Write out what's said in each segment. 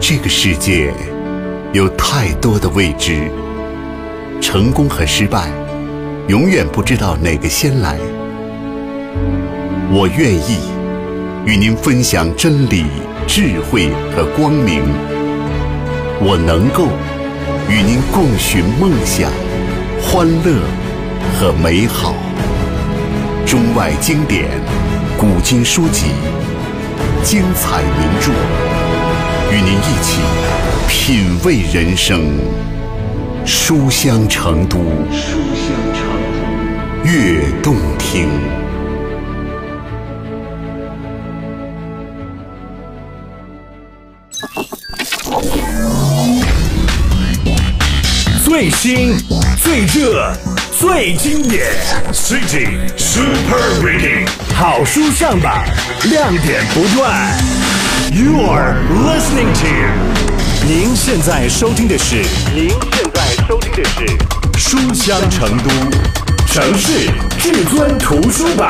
这个世界有太多的未知，成功和失败，永远不知道哪个先来。我愿意与您分享真理、智慧和光明。我能够与您共寻梦想、欢乐和美好。中外经典、古今书籍、精彩名著，与您一起品味人生。书香成都，书香成，悦动听。最新、最热、最经典，City Super Reading，好书上榜，亮点不断。You are listening to，您现在收听的是，您现在收听的是书香成都城市至尊图书榜，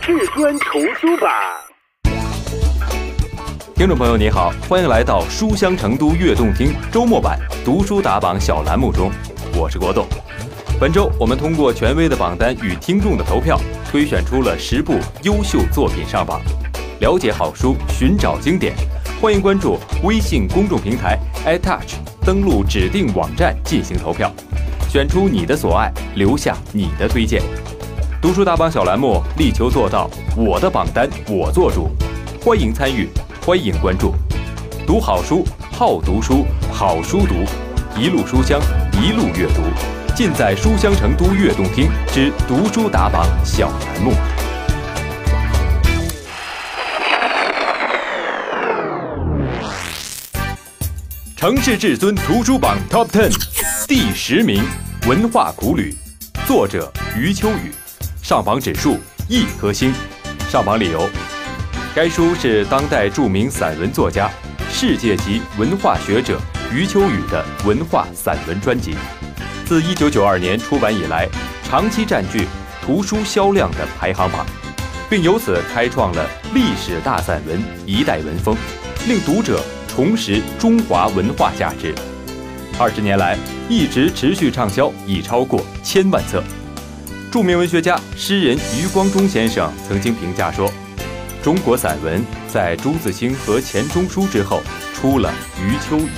至尊图书榜。听众朋友，你好，欢迎来到书香成都悦动听周末版读书打榜小栏目中，我是国栋。本周我们通过权威的榜单与听众的投票，推选出了十部优秀作品上榜。了解好书，寻找经典，欢迎关注微信公众平台 iTouch，登录指定网站进行投票，选出你的所爱，留下你的推荐。读书打榜小栏目力求做到我的榜单我做主，欢迎参与。欢迎关注，读好书，好读书，好书读，一路书香，一路阅读，尽在书香成都悦动听之读书打榜小栏目。城市至尊图书榜 Top Ten 第十名，《文化苦旅》，作者余秋雨，上榜指数一颗星，上榜理由。该书是当代著名散文作家、世界级文化学者余秋雨的文化散文专辑，自1992年出版以来，长期占据图书销量的排行榜，并由此开创了历史大散文一代文风，令读者重拾中华文化价值。二十年来，一直持续畅销已超过千万册。著名文学家、诗人余光中先生曾经评价说。中国散文在朱自清和钱钟书之后出了余秋雨。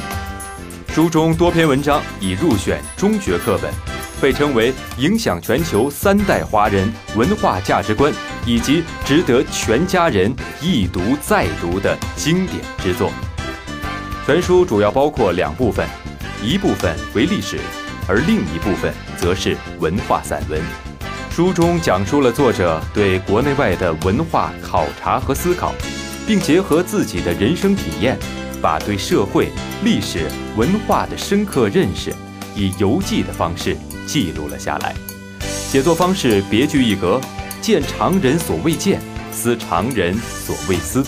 书中多篇文章已入选中学课本，被称为影响全球三代华人文化价值观以及值得全家人一读再读的经典之作。全书主要包括两部分，一部分为历史，而另一部分则是文化散文。书中讲述了作者对国内外的文化考察和思考，并结合自己的人生体验，把对社会、历史文化的深刻认识，以游记的方式记录了下来。写作方式别具一格，见常人所未见，思常人所未思，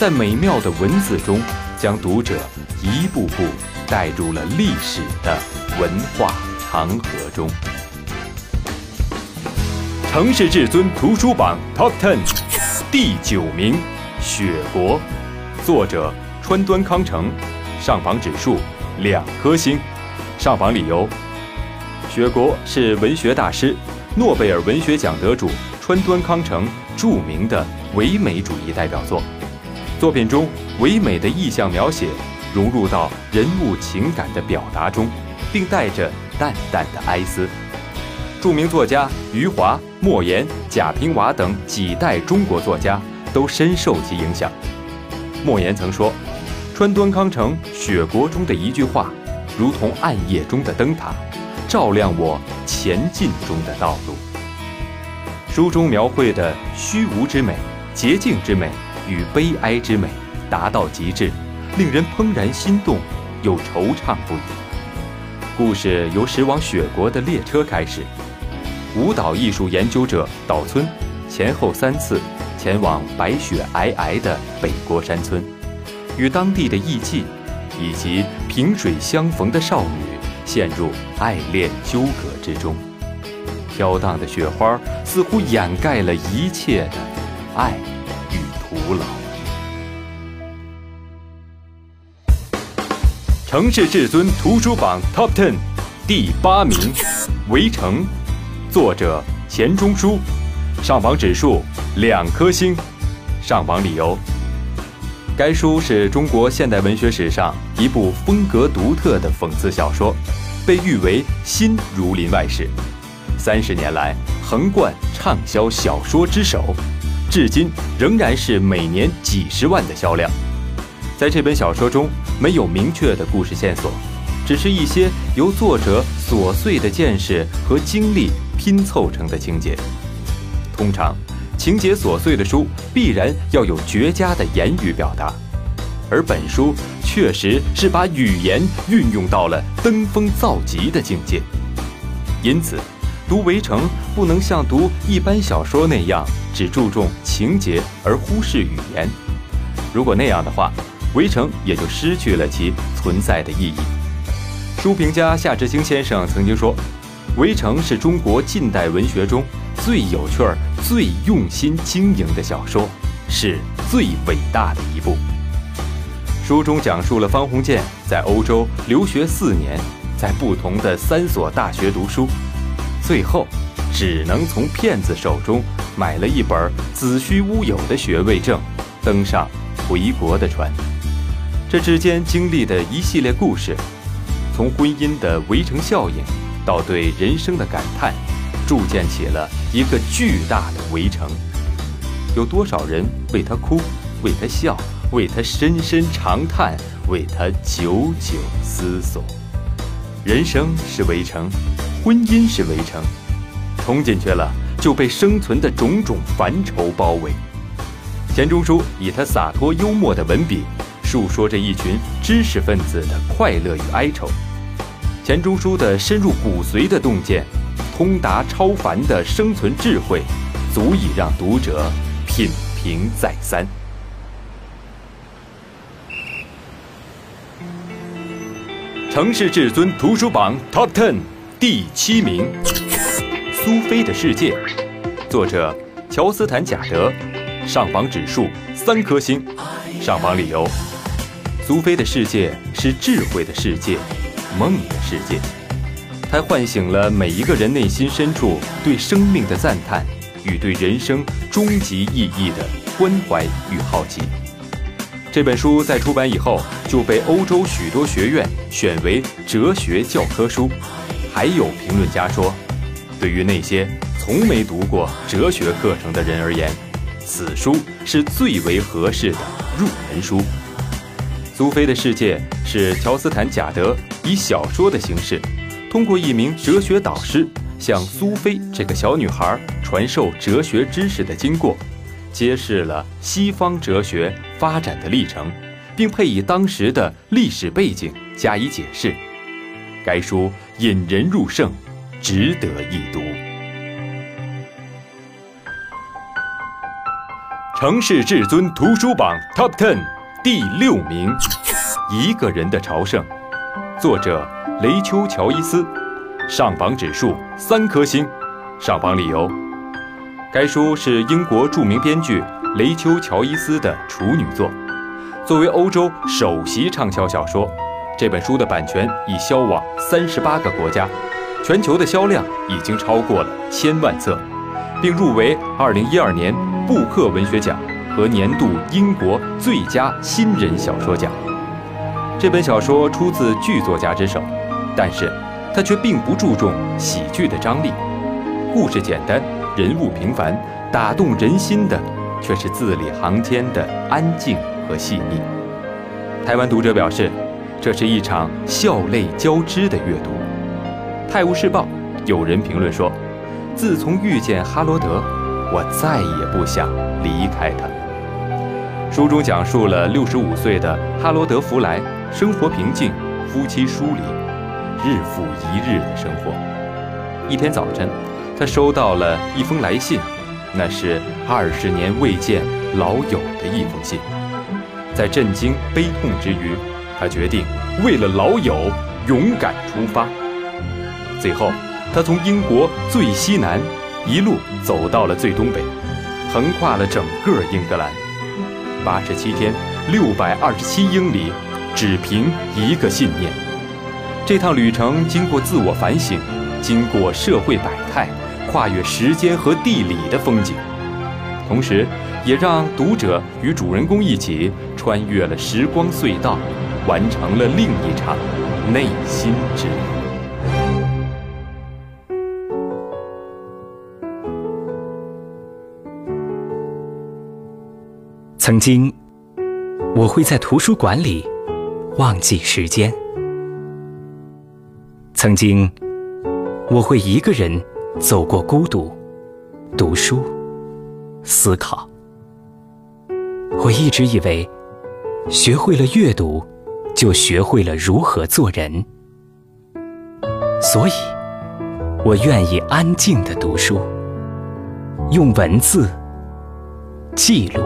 在美妙的文字中，将读者一步步带入了历史的文化长河中。城市至尊图书榜 Top Ten 第九名，《雪国》，作者川端康成，上榜指数两颗星，上榜理由：《雪国》是文学大师、诺贝尔文学奖得主川端康成著名的唯美主义代表作，作品中唯美的意象描写融入到人物情感的表达中，并带着淡淡的哀思。著名作家余华、莫言、贾平凹等几代中国作家都深受其影响。莫言曾说：“川端康成《雪国》中的一句话，如同暗夜中的灯塔，照亮我前进中的道路。”书中描绘的虚无之美、洁净之美与悲哀之美达到极致，令人怦然心动，又惆怅不已。故事由驶往雪国的列车开始。舞蹈艺术研究者岛村，前后三次前往白雪皑皑的北国山村，与当地的艺妓以及萍水相逢的少女陷入爱恋纠葛之中。飘荡的雪花似乎掩盖了一切的爱古老。城市至尊图书榜 Top Ten 第八名，《围城》，作者钱钟书，上榜指数两颗星。上榜理由：该书是中国现代文学史上一部风格独特的讽刺小说，被誉为新《儒林外史》，三十年来横贯畅销小说之首，至今仍然是每年几十万的销量。在这本小说中。没有明确的故事线索，只是一些由作者琐碎的见识和经历拼凑成的情节。通常，情节琐碎的书必然要有绝佳的言语表达，而本书确实是把语言运用到了登峰造极的境界。因此，读《围城》不能像读一般小说那样只注重情节而忽视语言。如果那样的话，围城也就失去了其存在的意义。书评家夏志清先生曾经说：“围城是中国近代文学中最有趣儿、最用心经营的小说，是最伟大的一部。”书中讲述了方鸿渐在欧洲留学四年，在不同的三所大学读书，最后只能从骗子手中买了一本子虚乌有的学位证，登上回国的船。这之间经历的一系列故事，从婚姻的围城效应，到对人生的感叹，铸建起了一个巨大的围城。有多少人为他哭，为他笑，为他深深长叹，为他久久思索？人生是围城，婚姻是围城，冲进去了就被生存的种种烦愁包围。钱钟书以他洒脱幽默的文笔。述说着一群知识分子的快乐与哀愁，钱钟书的深入骨髓的洞见，通达超凡的生存智慧，足以让读者品评再三。城市至尊图书榜 Top Ten 第七名，《苏菲的世界》，作者乔斯坦·贾德，上榜指数三颗星，上榜理由。苏菲的世界是智慧的世界，梦的世界。它唤醒了每一个人内心深处对生命的赞叹与对人生终极意义的关怀与好奇。这本书在出版以后就被欧洲许多学院选为哲学教科书。还有评论家说，对于那些从没读过哲学课程的人而言，此书是最为合适的入门书。苏菲的世界是乔斯坦·贾德以小说的形式，通过一名哲学导师向苏菲这个小女孩传授哲学知识的经过，揭示了西方哲学发展的历程，并配以当时的历史背景加以解释。该书引人入胜，值得一读。城市至尊图书榜 Top Ten。第六名，《一个人的朝圣》，作者雷丘·乔伊斯，上榜指数三颗星。上榜理由：该书是英国著名编剧雷丘·乔伊斯的处女作，作为欧洲首席畅销小说，这本书的版权已销往三十八个国家，全球的销量已经超过了千万册，并入围二零一二年布克文学奖。和年度英国最佳新人小说奖。这本小说出自剧作家之手，但是他却并不注重喜剧的张力。故事简单，人物平凡，打动人心的却是字里行间的安静和细腻。台湾读者表示，这是一场笑泪交织的阅读。《泰晤士报》有人评论说：“自从遇见哈罗德，我再也不想离开他。”书中讲述了六十五岁的哈罗德·弗莱生活平静，夫妻疏离，日复一日的生活。一天早晨，他收到了一封来信，那是二十年未见老友的一封信。在震惊悲痛之余，他决定为了老友勇敢出发。最后，他从英国最西南一路走到了最东北，横跨了整个英格兰。八十七天，六百二十七英里，只凭一个信念。这趟旅程经过自我反省，经过社会百态，跨越时间和地理的风景，同时也让读者与主人公一起穿越了时光隧道，完成了另一场内心之旅。曾经，我会在图书馆里忘记时间；曾经，我会一个人走过孤独，读书、思考。我一直以为，学会了阅读，就学会了如何做人，所以，我愿意安静的读书，用文字记录。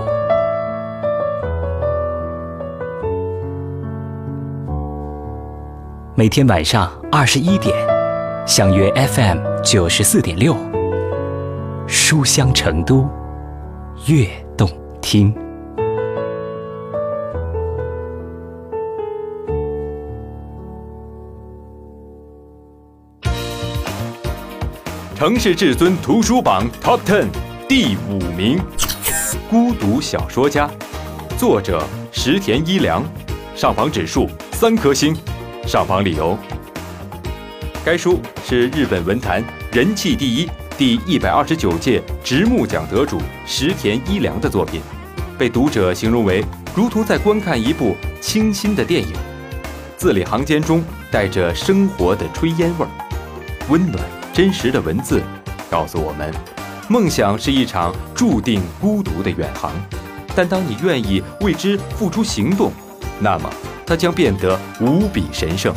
每天晚上二十一点，相约 FM 九十四点六，书香成都，悦动听。城市至尊图书榜 Top Ten 第五名，《孤独小说家》，作者石田一良，上榜指数三颗星。上榜理由：该书是日本文坛人气第一、第一百二十九届直木奖得主石田一良的作品，被读者形容为如同在观看一部清新的电影。字里行间中带着生活的炊烟味儿，温暖真实的文字告诉我们：梦想是一场注定孤独的远航，但当你愿意为之付出行动，那么。它将变得无比神圣。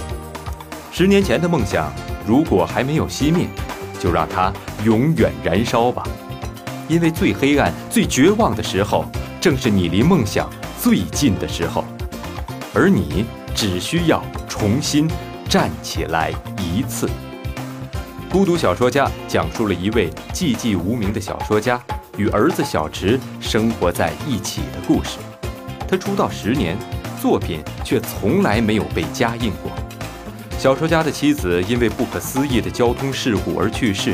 十年前的梦想，如果还没有熄灭，就让它永远燃烧吧。因为最黑暗、最绝望的时候，正是你离梦想最近的时候。而你只需要重新站起来一次。孤独小说家讲述了一位寂寂无名的小说家与儿子小池生活在一起的故事。他出道十年。作品却从来没有被加印过。小说家的妻子因为不可思议的交通事故而去世，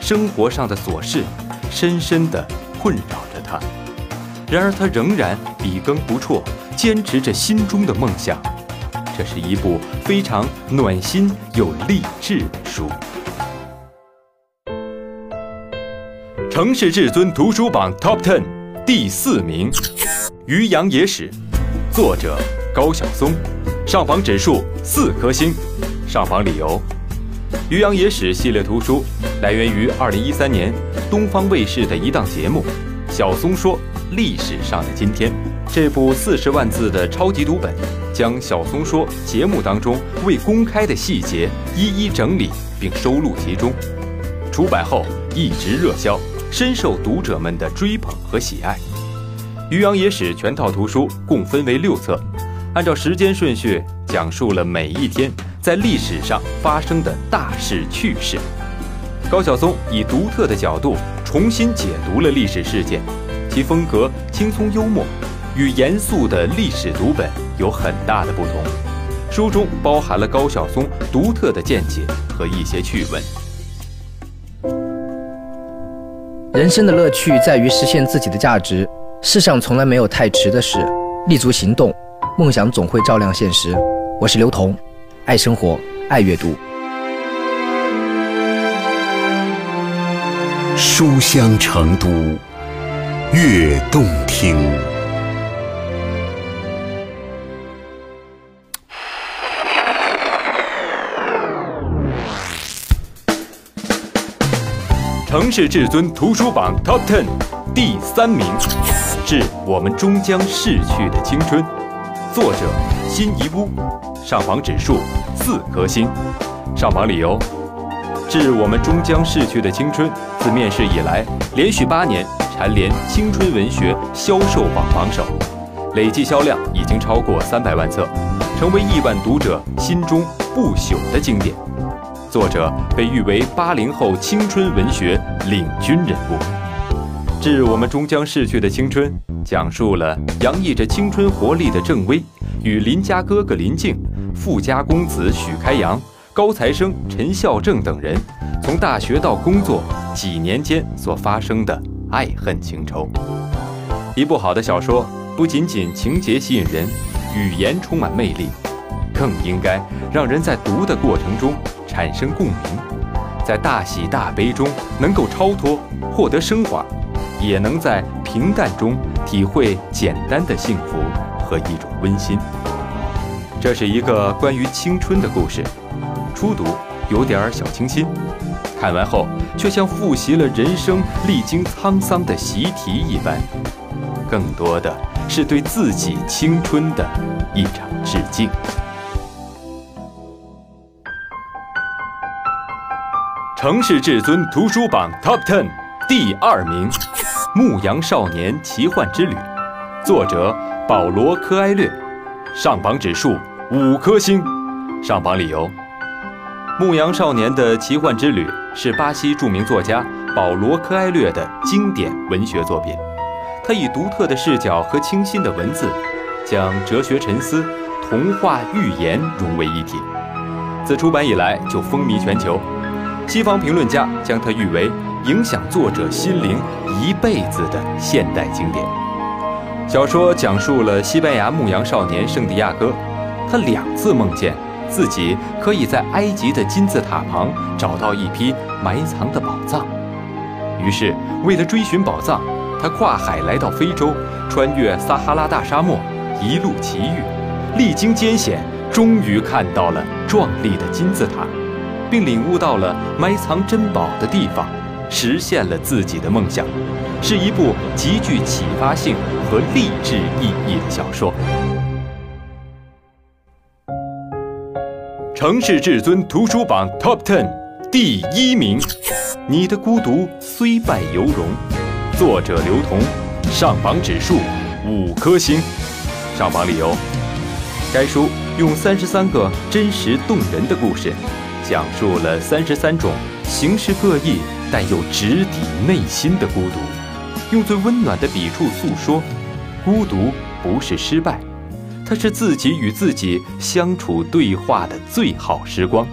生活上的琐事深深地困扰着他。然而他仍然笔耕不辍，坚持着心中的梦想。这是一部非常暖心又励志的书。城市至尊图书榜 Top Ten 第四名，《渔阳野史》。作者高晓松，上榜指数四颗星。上榜理由：《渔阳野史》系列图书来源于二零一三年东方卫视的一档节目《晓松说历史上的今天》。这部四十万字的超级读本，将晓松说节目当中未公开的细节一一整理并收录其中。出版后一直热销，深受读者们的追捧和喜爱。《渔阳野史》全套图书共分为六册，按照时间顺序讲述了每一天在历史上发生的大事趣事。高晓松以独特的角度重新解读了历史事件，其风格轻松幽默，与严肃的历史读本有很大的不同。书中包含了高晓松独特的见解和一些趣闻。人生的乐趣在于实现自己的价值。世上从来没有太迟的事，立足行动，梦想总会照亮现实。我是刘同，爱生活，爱阅读。书香成都，悦动听。城市至尊图书榜 Top Ten 第三名。致我们终将逝去的青春，作者辛夷坞，上榜指数四颗星。上榜理由：致我们终将逝去的青春自面世以来，连续八年蝉联青春文学销售榜榜首，累计销量已经超过三百万册，成为亿万读者心中不朽的经典。作者被誉为八零后青春文学领军人物。致我们终将逝去的青春，讲述了洋溢着青春活力的郑微与邻家哥哥林静、富家公子许开阳、高材生陈孝正等人从大学到工作几年间所发生的爱恨情仇。一部好的小说，不仅仅情节吸引人，语言充满魅力，更应该让人在读的过程中产生共鸣，在大喜大悲中能够超脱，获得升华。也能在平淡中体会简单的幸福和一种温馨。这是一个关于青春的故事，初读有点小清新，看完后却像复习了人生历经沧桑的习题一般，更多的是对自己青春的一场致敬。城市至尊图书榜 Top Ten 第二名。《牧羊少年奇幻之旅》，作者保罗·科埃略，上榜指数五颗星。上榜理由：《牧羊少年的奇幻之旅》是巴西著名作家保罗·科埃略的经典文学作品。他以独特的视角和清新的文字，将哲学沉思、童话寓言融为一体。自出版以来就风靡全球，西方评论家将它誉为。影响作者心灵一辈子的现代经典小说，讲述了西班牙牧羊少年圣地亚哥，他两次梦见自己可以在埃及的金字塔旁找到一批埋藏的宝藏。于是，为了追寻宝藏，他跨海来到非洲，穿越撒哈拉大沙漠，一路奇遇，历经艰险，终于看到了壮丽的金字塔，并领悟到了埋藏珍宝的地方。实现了自己的梦想，是一部极具启发性和励志意义的小说。城市至尊图书榜 Top Ten 第一名，《你的孤独虽败犹荣》，作者刘同，上榜指数五颗星。上榜理由：该书用三十三个真实动人的故事，讲述了三十三种形式各异。但又直抵内心的孤独，用最温暖的笔触诉说：孤独不是失败，它是自己与自己相处对话的最好时光。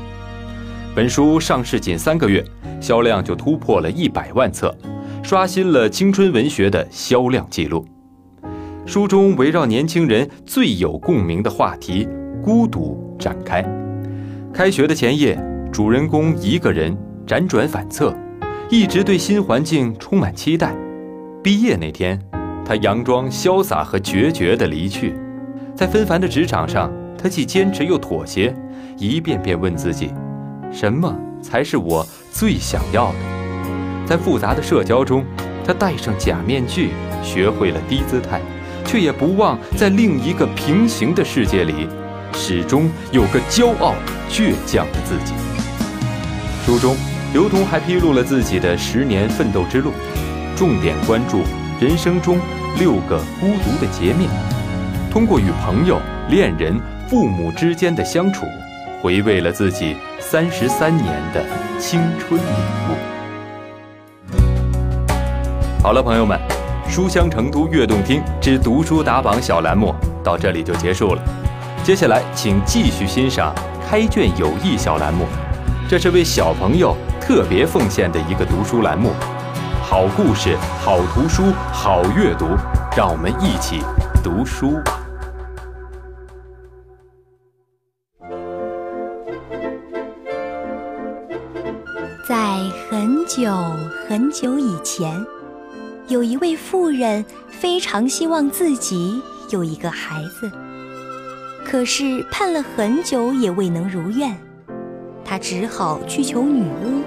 本书上市仅三个月，销量就突破了一百万册，刷新了青春文学的销量记录。书中围绕年轻人最有共鸣的话题——孤独展开。开学的前夜，主人公一个人辗转反侧。一直对新环境充满期待。毕业那天，他佯装潇洒和决绝地离去。在纷繁的职场上，他既坚持又妥协，一遍遍问自己：什么才是我最想要的？在复杂的社交中，他戴上假面具，学会了低姿态，却也不忘在另一个平行的世界里，始终有个骄傲倔强的自己。书中。刘同还披露了自己的十年奋斗之路，重点关注人生中六个孤独的截面，通过与朋友、恋人、父母之间的相处，回味了自己三十三年的青春礼物。好了，朋友们，书香成都悦动听之读书打榜小栏目到这里就结束了，接下来请继续欣赏开卷有益小栏目，这是为小朋友。特别奉献的一个读书栏目，好故事、好图书、好阅读，让我们一起读书。在很久很久以前，有一位妇人非常希望自己有一个孩子，可是盼了很久也未能如愿，他只好去求女巫。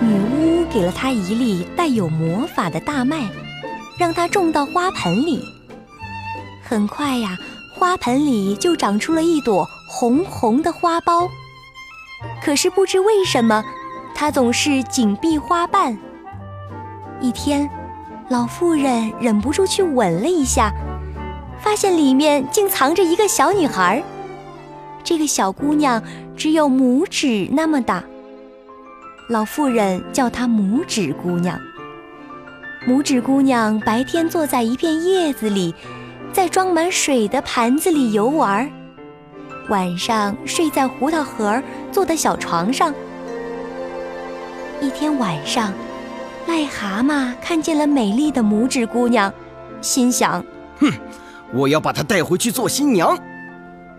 女巫给了他一粒带有魔法的大麦，让他种到花盆里。很快呀，花盆里就长出了一朵红红的花苞。可是不知为什么，它总是紧闭花瓣。一天，老妇人忍不住去吻了一下，发现里面竟藏着一个小女孩。这个小姑娘只有拇指那么大。老妇人叫她拇指姑娘。拇指姑娘白天坐在一片叶子里，在装满水的盘子里游玩；晚上睡在胡桃核做的小床上。一天晚上，癞蛤蟆看见了美丽的拇指姑娘，心想：“哼，我要把她带回去做新娘。”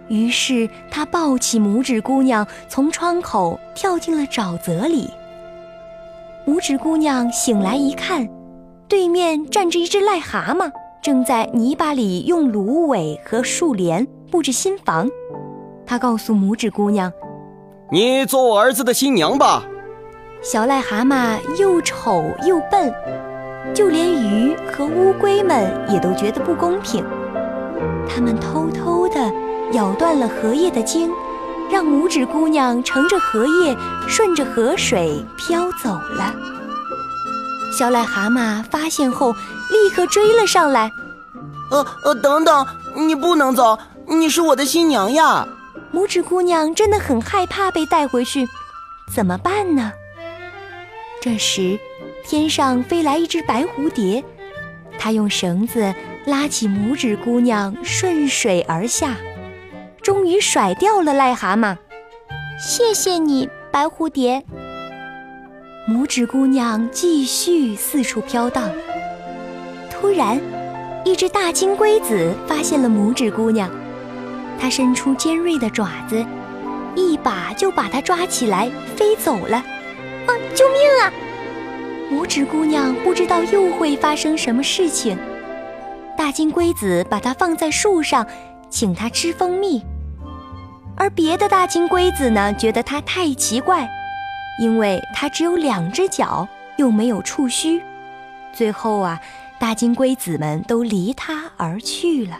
于是他抱起拇指姑娘，从窗口跳进了沼泽里。拇指姑娘醒来一看，对面站着一只癞蛤蟆，正在泥巴里用芦苇和树帘布置新房。他告诉拇指姑娘：“你做我儿子的新娘吧。”小癞蛤蟆又丑又笨，就连鱼和乌龟们也都觉得不公平。他们偷偷地咬断了荷叶的茎，让拇指姑娘乘着荷叶，顺着河水飘走了。小癞蛤蟆发现后，立刻追了上来。呃呃，等等，你不能走，你是我的新娘呀！拇指姑娘真的很害怕被带回去，怎么办呢？这时，天上飞来一只白蝴蝶，它用绳子拉起拇指姑娘，顺水而下，终于甩掉了癞蛤蟆。谢谢你，白蝴蝶。拇指姑娘继续四处飘荡。突然，一只大金龟子发现了拇指姑娘，它伸出尖锐的爪子，一把就把它抓起来，飞走了。啊！救命啊！拇指姑娘不知道又会发生什么事情。大金龟子把它放在树上，请它吃蜂蜜。而别的大金龟子呢，觉得它太奇怪，因为它只有两只脚，又没有触须。最后啊，大金龟子们都离它而去了。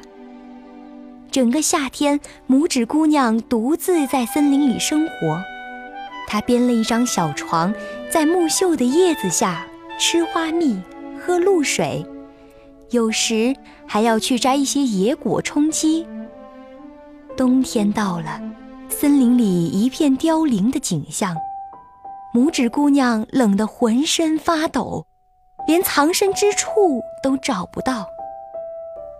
整个夏天，拇指姑娘独自在森林里生活。她编了一张小床，在木秀的叶子下吃花蜜、喝露水，有时还要去摘一些野果充饥。冬天到了，森林里一片凋零的景象，拇指姑娘冷得浑身发抖，连藏身之处都找不到。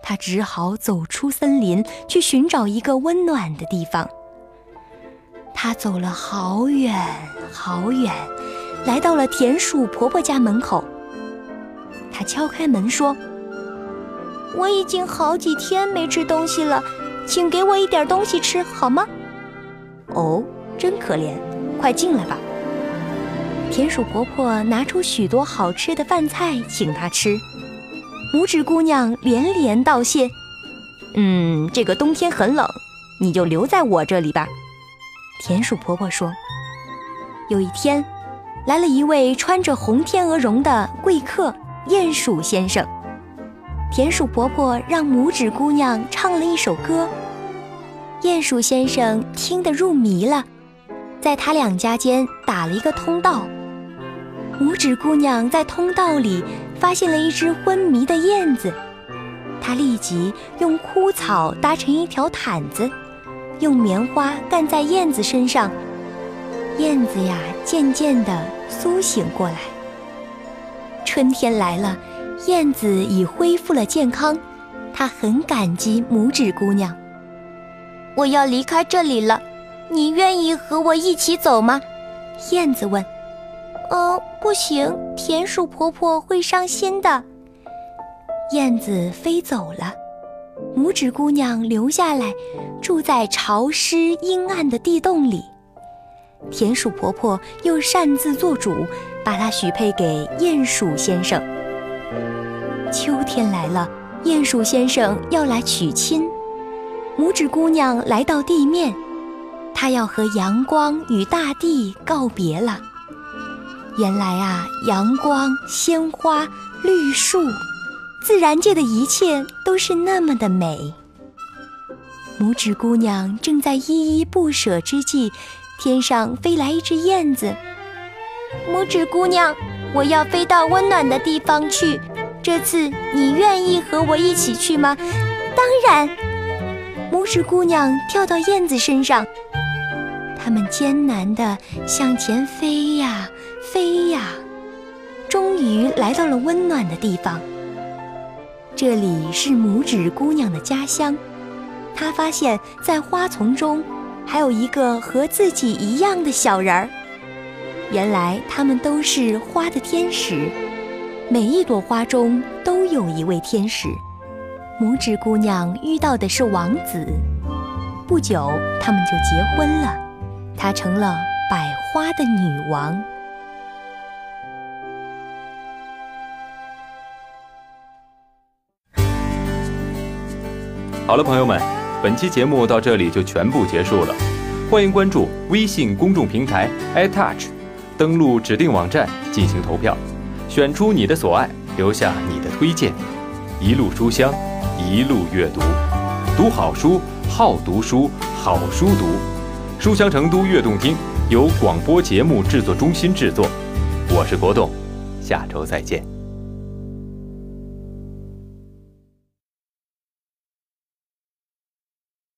她只好走出森林，去寻找一个温暖的地方。她走了好远好远，来到了田鼠婆婆家门口。她敲开门说：“我已经好几天没吃东西了，请给我一点东西吃好吗？”“哦，真可怜，快进来吧。”田鼠婆婆拿出许多好吃的饭菜请她吃。拇指姑娘连连道谢：“嗯，这个冬天很冷，你就留在我这里吧。”田鼠婆婆说：“有一天，来了一位穿着红天鹅绒的贵客——鼹鼠先生。田鼠婆婆让拇指姑娘唱了一首歌，鼹鼠先生听得入迷了，在他两家间打了一个通道。拇指姑娘在通道里发现了一只昏迷的燕子，她立即用枯草搭成一条毯子。”用棉花盖在燕子身上，燕子呀渐渐地苏醒过来。春天来了，燕子已恢复了健康，它很感激拇指姑娘。我要离开这里了，你愿意和我一起走吗？燕子问。哦，不行，田鼠婆婆会伤心的。燕子飞走了。拇指姑娘留下来，住在潮湿阴暗的地洞里。田鼠婆婆又擅自做主，把她许配给鼹鼠先生。秋天来了，鼹鼠先生要来娶亲，拇指姑娘来到地面，她要和阳光与大地告别了。原来啊，阳光、鲜花、绿树。自然界的一切都是那么的美。拇指姑娘正在依依不舍之际，天上飞来一只燕子。拇指姑娘，我要飞到温暖的地方去，这次你愿意和我一起去吗？当然。拇指姑娘跳到燕子身上，它们艰难地向前飞呀飞呀。终于来到了温暖的地方。这里是拇指姑娘的家乡。她发现，在花丛中还有一个和自己一样的小人儿。原来，他们都是花的天使。每一朵花中都有一位天使。拇指姑娘遇到的是王子。不久，他们就结婚了。她成了百花的女王。好了，朋友们，本期节目到这里就全部结束了。欢迎关注微信公众平台 iTouch，登录指定网站进行投票，选出你的所爱，留下你的推荐。一路书香，一路阅读，读好书，好读书，好书读。书香成都悦动听由广播节目制作中心制作，我是国栋，下周再见。